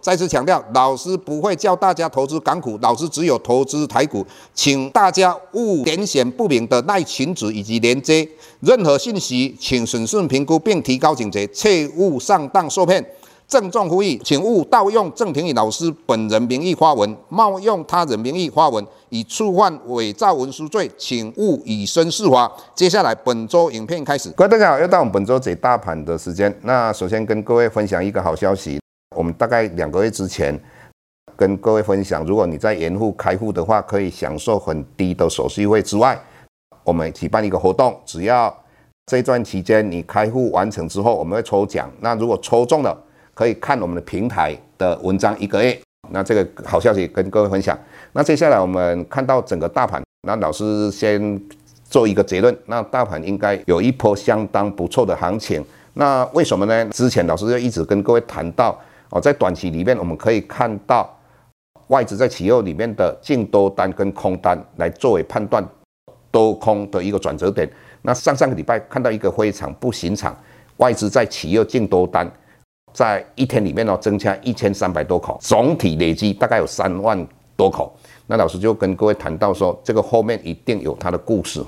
再次强调，老师不会教大家投资港股，老师只有投资台股，请大家勿点选不明的赖群组以及连接，任何信息请审慎评估并提高警觉，切勿上当受骗。郑重呼吁，请勿盗用郑庭宇老师本人名义发文，冒用他人名义发文，以触犯伪造文书罪，请勿以身试法。接下来本周影片开始，各位大家好，又到我们本周解大盘的时间。那首先跟各位分享一个好消息。我们大概两个月之前跟各位分享，如果你在盐户开户的话，可以享受很低的手续费之外，我们举办一个活动，只要这段期间你开户完成之后，我们会抽奖。那如果抽中了，可以看我们的平台的文章一个月。那这个好消息跟各位分享。那接下来我们看到整个大盘，那老师先做一个结论，那大盘应该有一波相当不错的行情。那为什么呢？之前老师就一直跟各位谈到。哦，在短期里面，我们可以看到外资在期货里面的净多单跟空单来作为判断多空的一个转折点。那上上个礼拜看到一个非常不寻常，外资在期货净多单在一天里面哦增加一千三百多口，总体累积大概有三万多口。那老师就跟各位谈到说，这个后面一定有它的故事。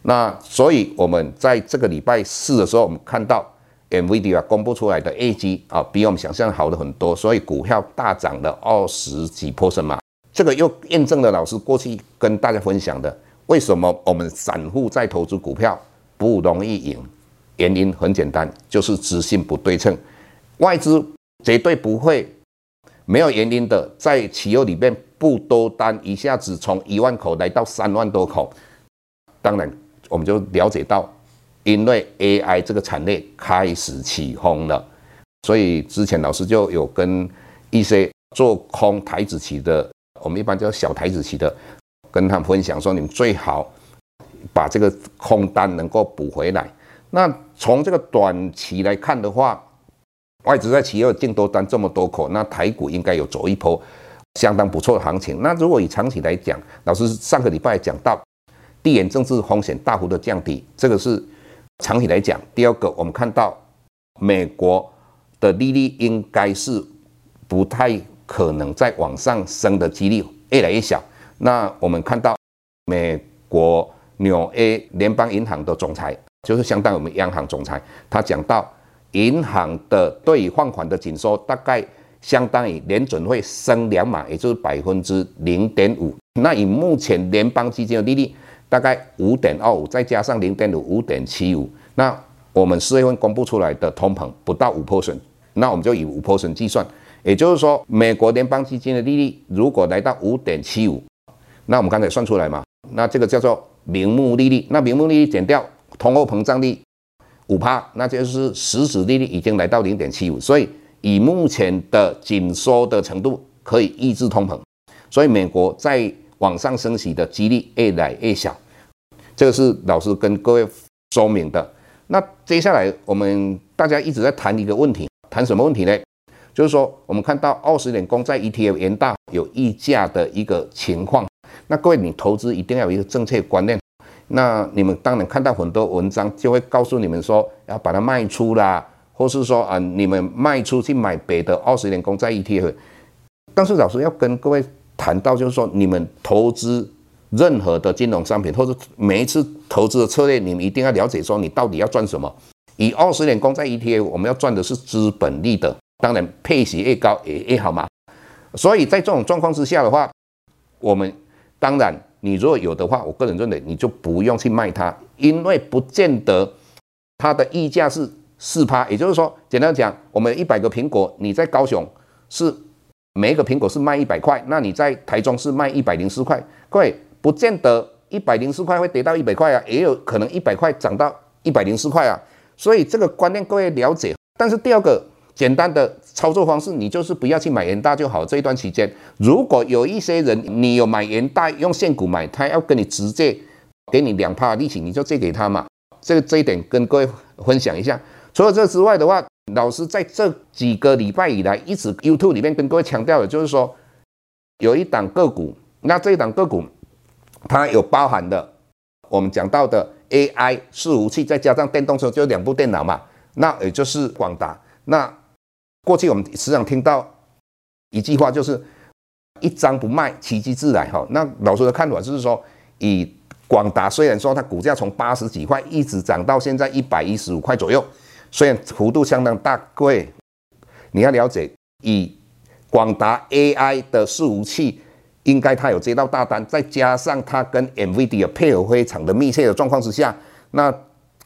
那所以我们在这个礼拜四的时候，我们看到。NVIDIA 公布出来的业绩啊，比我们想象好的很多，所以股票大涨了二十几 percent 嘛。这个又验证了老师过去跟大家分享的，为什么我们散户在投资股票不容易赢？原因很简单，就是资讯不对称。外资绝对不会没有原因的在期货里面不多单，一下子从一万口来到三万多口。当然，我们就了解到。因为 AI 这个产业开始起风了，所以之前老师就有跟一些做空台子期的，我们一般叫小台子期的，跟他们分享说，你们最好把这个空单能够补回来。那从这个短期来看的话，外资在期货净多单这么多口，那台股应该有走一波相当不错的行情。那如果以长期来讲，老师上个礼拜讲到地缘政治风险大幅的降低，这个是。长期来讲，第二个，我们看到美国的利率应该是不太可能再往上升的几率越来越小。那我们看到美国纽约联邦银行的总裁，就是相当于我们央行总裁，他讲到银行的对于放款的紧缩，大概相当于联准会升两码，也就是百分之零点五。那以目前联邦基金的利率，大概五点二五，再加上零点五，五点七五。那我们四月份公布出来的通膨不到五 percent，那我们就以五 percent 计算。也就是说，美国联邦基金的利率如果来到五点七五，那我们刚才算出来嘛，那这个叫做名目利率。那名目利率减掉通货膨胀率五趴，那就是实质利率已经来到零点七五。所以以目前的紧缩的程度，可以抑制通膨。所以美国在往上升息的几率越来越小，这个是老师跟各位说明的。那接下来我们大家一直在谈一个问题，谈什么问题呢？就是说我们看到二十年公债 ETF 元大有溢价的一个情况。那各位，你投资一定要有一个正确观念。那你们当然看到很多文章就会告诉你们说要把它卖出啦，或是说啊你们卖出去买别的二十年公债 ETF。但是老师要跟各位。谈到就是说，你们投资任何的金融商品，或者每一次投资的策略，你们一定要了解说，你到底要赚什么。以二十年公债 ETF，我们要赚的是资本利得，当然配息越高也越好嘛。所以在这种状况之下的话，我们当然你如果有的话，我个人认为你就不用去卖它，因为不见得它的溢价是四趴。也就是说，简单讲，我们一百个苹果，你在高雄是。每一个苹果是卖一百块，那你在台中是卖一百零四块，各位不见得一百零四块会跌到一百块啊，也有可能一百块涨到一百零四块啊，所以这个观念各位了解。但是第二个简单的操作方式，你就是不要去买元大就好。这一段期间，如果有一些人你有买元大用现股买，他要跟你直接给你两趴利息，你就借给他嘛。这个这一点跟各位分享一下。除了这之外的话，老师在这几个礼拜以来，一直 YouTube 里面跟各位强调的就是说，有一档个股，那这一档个股，它有包含的我们讲到的 AI 伺服器，再加上电动车，就两部电脑嘛。那也就是广达。那过去我们时常听到一句话，就是一张不卖，奇迹自来。哈，那老师的看法就是说，以广达虽然说它股价从八十几块一直涨到现在一百一十五块左右。虽然幅度相当大，各位你要了解，以广达 AI 的伺服器，应该它有接到大单，再加上它跟 NVIDIA 配合非常的密切的状况之下，那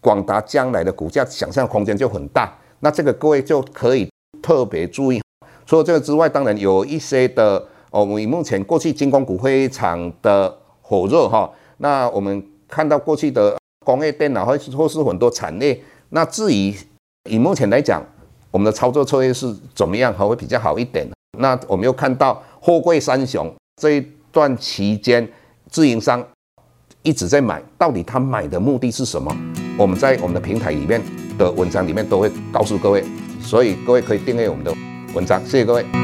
广达将来的股价想象空间就很大。那这个各位就可以特别注意。除了这个之外，当然有一些的哦，我们目前过去军工股非常的火热哈。那我们看到过去的工业电脑或是或是很多产业，那至于以目前来讲，我们的操作策略是怎么样？还会比较好一点。那我们又看到货柜三雄这一段期间，自营商一直在买，到底他买的目的是什么？我们在我们的平台里面的文章里面都会告诉各位，所以各位可以订阅我们的文章。谢谢各位。